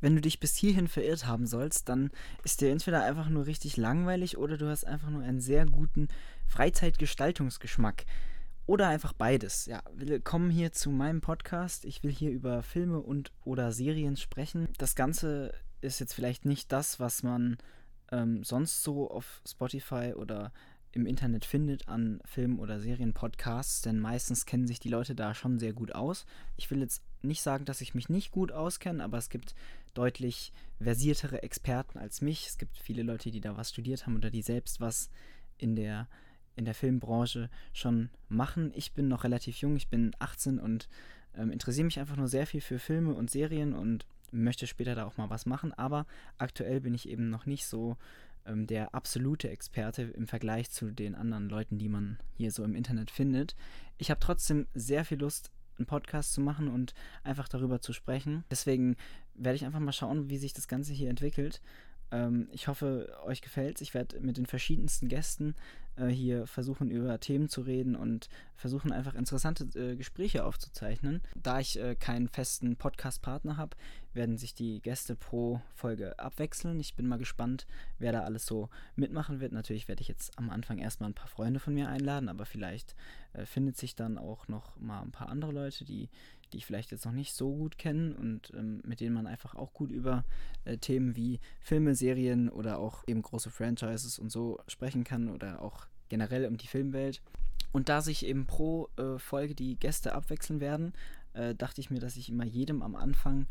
wenn du dich bis hierhin verirrt haben sollst, dann ist dir entweder einfach nur richtig langweilig oder du hast einfach nur einen sehr guten Freizeitgestaltungsgeschmack. Oder einfach beides. Ja, willkommen hier zu meinem Podcast. Ich will hier über Filme und oder Serien sprechen. Das Ganze ist jetzt vielleicht nicht das, was man ähm, sonst so auf Spotify oder im Internet findet an Film- oder Serienpodcasts, denn meistens kennen sich die Leute da schon sehr gut aus. Ich will jetzt nicht sagen, dass ich mich nicht gut auskenne, aber es gibt deutlich versiertere Experten als mich. Es gibt viele Leute, die da was studiert haben oder die selbst was in der, in der Filmbranche schon machen. Ich bin noch relativ jung, ich bin 18 und ähm, interessiere mich einfach nur sehr viel für Filme und Serien und möchte später da auch mal was machen, aber aktuell bin ich eben noch nicht so ähm, der absolute Experte im Vergleich zu den anderen Leuten, die man hier so im Internet findet. Ich habe trotzdem sehr viel Lust, einen Podcast zu machen und einfach darüber zu sprechen. Deswegen werde ich einfach mal schauen, wie sich das Ganze hier entwickelt. Ähm, ich hoffe, euch gefällt es. Ich werde mit den verschiedensten Gästen äh, hier versuchen, über Themen zu reden und versuchen einfach interessante äh, Gespräche aufzuzeichnen. Da ich äh, keinen festen Podcast-Partner habe, werden sich die Gäste pro Folge abwechseln. Ich bin mal gespannt, wer da alles so mitmachen wird. Natürlich werde ich jetzt am Anfang erstmal ein paar Freunde von mir einladen, aber vielleicht äh, findet sich dann auch noch mal ein paar andere Leute, die die ich vielleicht jetzt noch nicht so gut kenne und ähm, mit denen man einfach auch gut über äh, Themen wie Filme, Serien oder auch eben große Franchises und so sprechen kann oder auch generell um die Filmwelt. Und da sich eben pro äh, Folge die Gäste abwechseln werden, äh, dachte ich mir, dass ich immer jedem am Anfang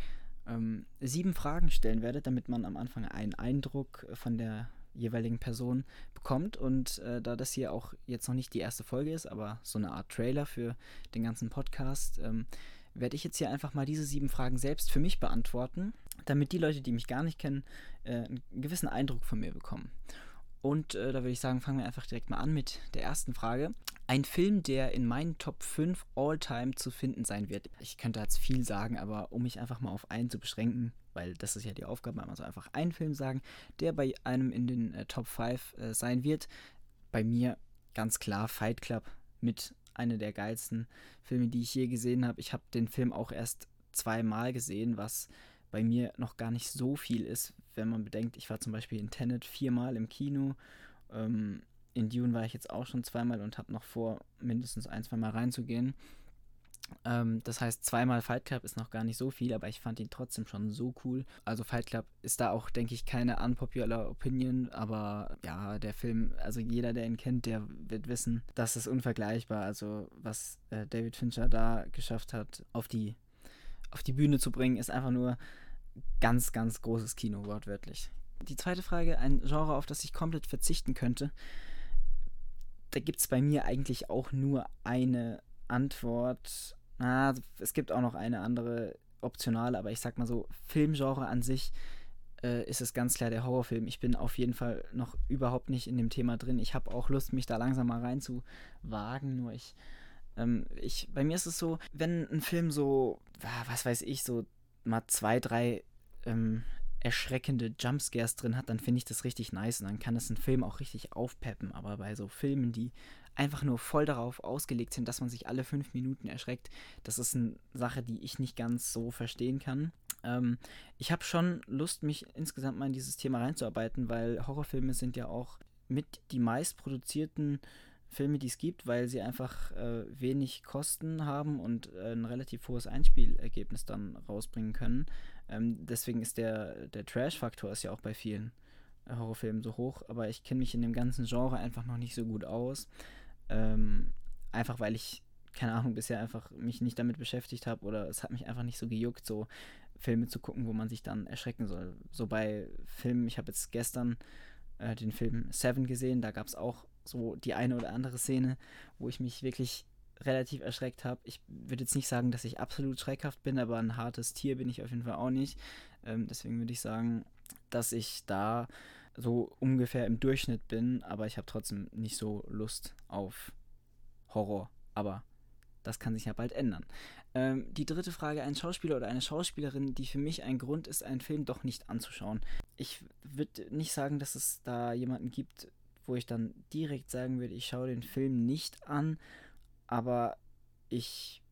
ähm, sieben Fragen stellen werde, damit man am Anfang einen Eindruck von der jeweiligen Person bekommt. Und äh, da das hier auch jetzt noch nicht die erste Folge ist, aber so eine Art Trailer für den ganzen Podcast, ähm, werde ich jetzt hier einfach mal diese sieben Fragen selbst für mich beantworten, damit die Leute, die mich gar nicht kennen, äh, einen gewissen Eindruck von mir bekommen. Und äh, da würde ich sagen, fangen wir einfach direkt mal an mit der ersten Frage. Ein Film, der in meinen Top 5 All-Time zu finden sein wird. Ich könnte jetzt viel sagen, aber um mich einfach mal auf einen zu beschränken, weil das ist ja die Aufgabe, also einfach einen Film sagen, der bei einem in den äh, Top 5 äh, sein wird. Bei mir ganz klar Fight Club mit einer der geilsten Filme, die ich je gesehen habe. Ich habe den Film auch erst zweimal gesehen, was bei mir noch gar nicht so viel ist, wenn man bedenkt, ich war zum Beispiel in Tenet viermal im Kino. Ähm, in Dune war ich jetzt auch schon zweimal und habe noch vor, mindestens ein, zwei Mal reinzugehen. Ähm, das heißt, zweimal Fight Club ist noch gar nicht so viel, aber ich fand ihn trotzdem schon so cool. Also Fight Club ist da auch, denke ich, keine unpopular Opinion, aber ja, der Film, also jeder, der ihn kennt, der wird wissen, das ist unvergleichbar. Also was äh, David Fincher da geschafft hat, auf die, auf die Bühne zu bringen, ist einfach nur ganz, ganz großes Kino, wortwörtlich. Die zweite Frage, ein Genre, auf das ich komplett verzichten könnte. Da gibt es bei mir eigentlich auch nur eine Antwort Ah, es gibt auch noch eine andere optionale, aber ich sag mal so, Filmgenre an sich äh, ist es ganz klar der Horrorfilm. Ich bin auf jeden Fall noch überhaupt nicht in dem Thema drin. Ich habe auch Lust, mich da langsam mal reinzuwagen, nur ich, ähm, ich, bei mir ist es so, wenn ein Film so, was weiß ich, so mal zwei, drei ähm, erschreckende Jumpscares drin hat, dann finde ich das richtig nice und dann kann es einen Film auch richtig aufpeppen. Aber bei so Filmen, die einfach nur voll darauf ausgelegt sind, dass man sich alle fünf Minuten erschreckt, das ist eine Sache, die ich nicht ganz so verstehen kann. Ähm, ich habe schon Lust, mich insgesamt mal in dieses Thema reinzuarbeiten, weil Horrorfilme sind ja auch mit die meist produzierten Filme, die es gibt, weil sie einfach äh, wenig Kosten haben und äh, ein relativ hohes Einspielergebnis dann rausbringen können. Ähm, deswegen ist der, der Trash-Faktor ja auch bei vielen äh, Horrorfilmen so hoch, aber ich kenne mich in dem ganzen Genre einfach noch nicht so gut aus. Ähm, einfach weil ich, keine Ahnung, bisher einfach mich nicht damit beschäftigt habe oder es hat mich einfach nicht so gejuckt, so Filme zu gucken, wo man sich dann erschrecken soll. So bei Filmen, ich habe jetzt gestern äh, den Film Seven gesehen, da gab es auch so die eine oder andere Szene, wo ich mich wirklich relativ erschreckt habe. Ich würde jetzt nicht sagen, dass ich absolut schreckhaft bin, aber ein hartes Tier bin ich auf jeden Fall auch nicht. Ähm, deswegen würde ich sagen, dass ich da so ungefähr im Durchschnitt bin, aber ich habe trotzdem nicht so Lust auf Horror. Aber das kann sich ja bald ändern. Ähm, die dritte Frage, ein Schauspieler oder eine Schauspielerin, die für mich ein Grund ist, einen Film doch nicht anzuschauen. Ich würde nicht sagen, dass es da jemanden gibt, wo ich dann direkt sagen würde, ich schaue den Film nicht an, aber ich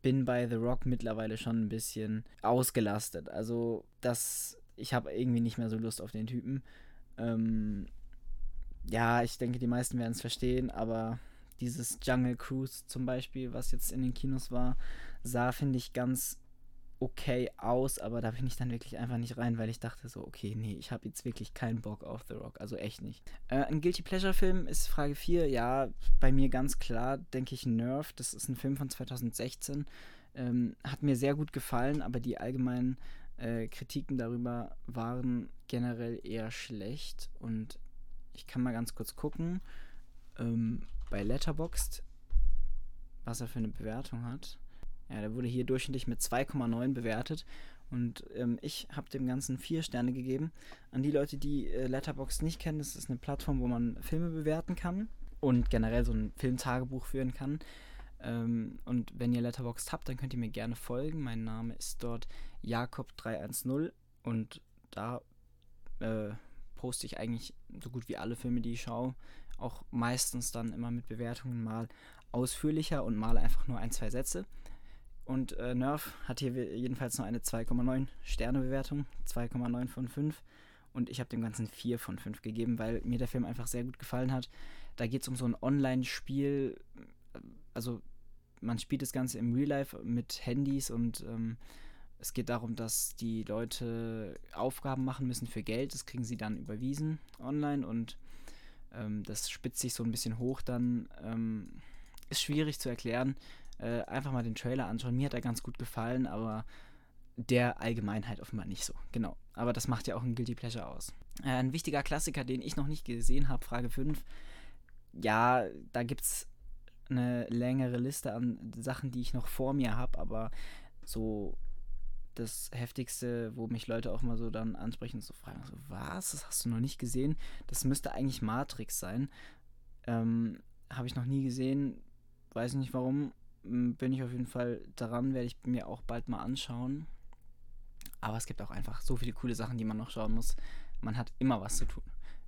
bin bei The Rock mittlerweile schon ein bisschen ausgelastet. Also, das, ich habe irgendwie nicht mehr so Lust auf den Typen. Ähm, ja, ich denke, die meisten werden es verstehen, aber dieses Jungle Cruise zum Beispiel, was jetzt in den Kinos war, sah, finde ich, ganz okay aus, aber da bin ich dann wirklich einfach nicht rein, weil ich dachte so, okay, nee, ich habe jetzt wirklich keinen Bock auf The Rock, also echt nicht. Äh, ein Guilty Pleasure Film ist Frage 4, ja, bei mir ganz klar, denke ich Nerf, das ist ein Film von 2016, ähm, hat mir sehr gut gefallen, aber die allgemeinen äh, Kritiken darüber waren generell eher schlecht und ich kann mal ganz kurz gucken, ähm, bei Letterboxd, was er für eine Bewertung hat. Ja, der wurde hier durchschnittlich mit 2,9 bewertet. Und ähm, ich habe dem Ganzen vier Sterne gegeben. An die Leute, die äh, Letterboxd nicht kennen, das ist eine Plattform, wo man Filme bewerten kann und generell so ein Filmtagebuch führen kann. Ähm, und wenn ihr Letterboxd habt, dann könnt ihr mir gerne folgen. Mein Name ist dort Jakob310 und da äh, poste ich eigentlich so gut wie alle Filme, die ich schaue. Auch meistens dann immer mit Bewertungen mal ausführlicher und mal einfach nur ein, zwei Sätze. Und äh, Nerf hat hier jedenfalls nur eine 2,9 Sterne Bewertung, 2,9 von 5. Und ich habe dem Ganzen 4 von 5 gegeben, weil mir der Film einfach sehr gut gefallen hat. Da geht es um so ein Online-Spiel. Also man spielt das Ganze im Real Life mit Handys und ähm, es geht darum, dass die Leute Aufgaben machen müssen für Geld. Das kriegen sie dann überwiesen online und ähm, das spitzt sich so ein bisschen hoch dann. Ähm, ist schwierig zu erklären äh, einfach mal den Trailer anschauen. Mir hat er ganz gut gefallen, aber der Allgemeinheit offenbar nicht so. Genau. Aber das macht ja auch ein Guilty Pleasure aus. Äh, ein wichtiger Klassiker, den ich noch nicht gesehen habe, Frage 5. Ja, da gibt es eine längere Liste an Sachen, die ich noch vor mir habe, aber so das Heftigste, wo mich Leute auch mal so dann ansprechen und so fragen, so, was, das hast du noch nicht gesehen? Das müsste eigentlich Matrix sein. Ähm, habe ich noch nie gesehen, weiß nicht warum, bin ich auf jeden Fall dran, werde ich mir auch bald mal anschauen. Aber es gibt auch einfach so viele coole Sachen, die man noch schauen muss. Man hat immer was zu tun.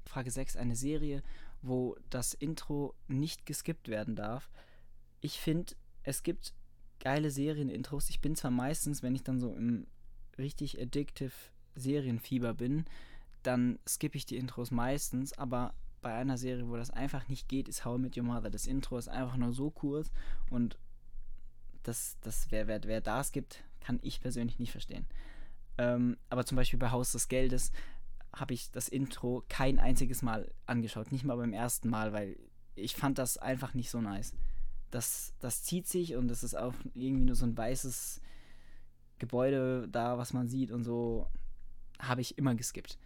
Frage 6, eine Serie, wo das Intro nicht geskippt werden darf. Ich finde, es gibt geile Serienintros. Ich bin zwar meistens, wenn ich dann so im richtig addictive Serienfieber bin, dann skippe ich die Intros meistens, aber bei einer Serie, wo das einfach nicht geht, ist How I Met Your Mother. Das Intro ist einfach nur so kurz und das, das wer, wer, wer das gibt, kann ich persönlich nicht verstehen. Ähm, aber zum Beispiel bei Haus des Geldes habe ich das Intro kein einziges Mal angeschaut. Nicht mal beim ersten Mal, weil ich fand das einfach nicht so nice. Das, das zieht sich und es ist auch irgendwie nur so ein weißes Gebäude da, was man sieht und so habe ich immer geskippt.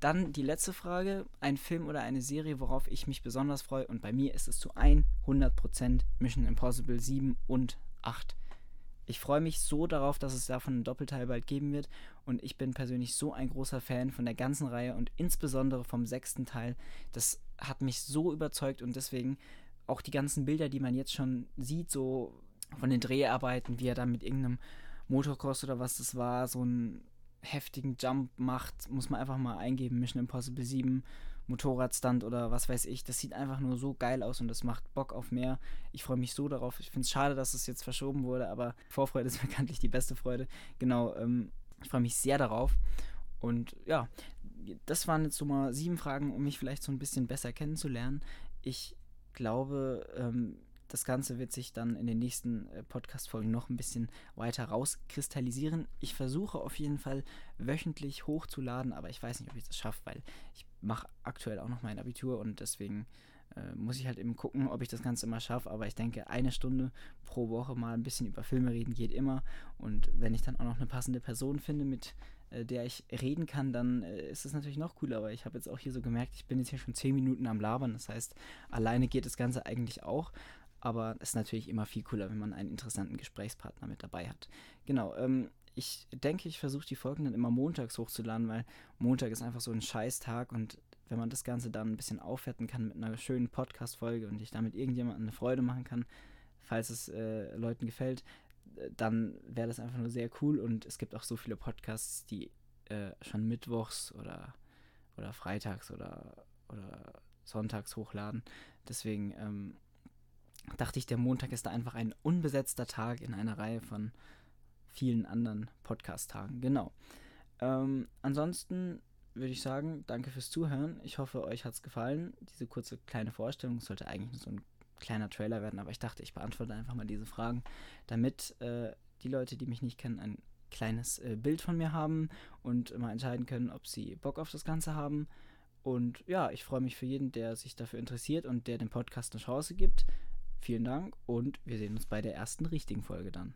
Dann die letzte Frage, ein Film oder eine Serie, worauf ich mich besonders freue und bei mir ist es zu 100% Mission Impossible 7 und 8. Ich freue mich so darauf, dass es davon einen Doppelteil bald geben wird. Und ich bin persönlich so ein großer Fan von der ganzen Reihe und insbesondere vom sechsten Teil. Das hat mich so überzeugt und deswegen auch die ganzen Bilder, die man jetzt schon sieht, so von den Dreharbeiten, wie er da mit irgendeinem Motocross oder was das war, so einen heftigen Jump macht, muss man einfach mal eingeben. Mission Impossible 7 Motorradstand oder was weiß ich. Das sieht einfach nur so geil aus und das macht Bock auf mehr. Ich freue mich so darauf. Ich finde es schade, dass es jetzt verschoben wurde, aber Vorfreude ist bekanntlich die beste Freude. Genau, ähm, ich freue mich sehr darauf. Und ja, das waren jetzt so mal sieben Fragen, um mich vielleicht so ein bisschen besser kennenzulernen. Ich glaube, ähm, das Ganze wird sich dann in den nächsten äh, Podcast-Folgen noch ein bisschen weiter rauskristallisieren. Ich versuche auf jeden Fall wöchentlich hochzuladen, aber ich weiß nicht, ob ich das schaffe, weil ich mache aktuell auch noch mein Abitur und deswegen äh, muss ich halt eben gucken, ob ich das Ganze immer schaffe. Aber ich denke, eine Stunde pro Woche mal ein bisschen über Filme reden geht immer. Und wenn ich dann auch noch eine passende Person finde, mit äh, der ich reden kann, dann äh, ist es natürlich noch cooler. Aber ich habe jetzt auch hier so gemerkt, ich bin jetzt hier schon zehn Minuten am Labern. Das heißt, alleine geht das Ganze eigentlich auch. Aber es ist natürlich immer viel cooler, wenn man einen interessanten Gesprächspartner mit dabei hat. Genau, ähm, ich denke, ich versuche die Folgen dann immer montags hochzuladen, weil Montag ist einfach so ein Scheißtag und wenn man das Ganze dann ein bisschen aufwerten kann mit einer schönen Podcast-Folge und ich damit irgendjemandem eine Freude machen kann, falls es äh, Leuten gefällt, dann wäre das einfach nur sehr cool und es gibt auch so viele Podcasts, die äh, schon mittwochs oder, oder freitags oder, oder sonntags hochladen. Deswegen ähm, dachte ich, der Montag ist da einfach ein unbesetzter Tag in einer Reihe von vielen anderen Podcast-Tagen. Genau. Ähm, ansonsten würde ich sagen, danke fürs Zuhören. Ich hoffe, euch hat es gefallen. Diese kurze kleine Vorstellung sollte eigentlich nur so ein kleiner Trailer werden, aber ich dachte, ich beantworte einfach mal diese Fragen, damit äh, die Leute, die mich nicht kennen, ein kleines äh, Bild von mir haben und mal entscheiden können, ob sie Bock auf das Ganze haben. Und ja, ich freue mich für jeden, der sich dafür interessiert und der dem Podcast eine Chance gibt. Vielen Dank und wir sehen uns bei der ersten richtigen Folge dann.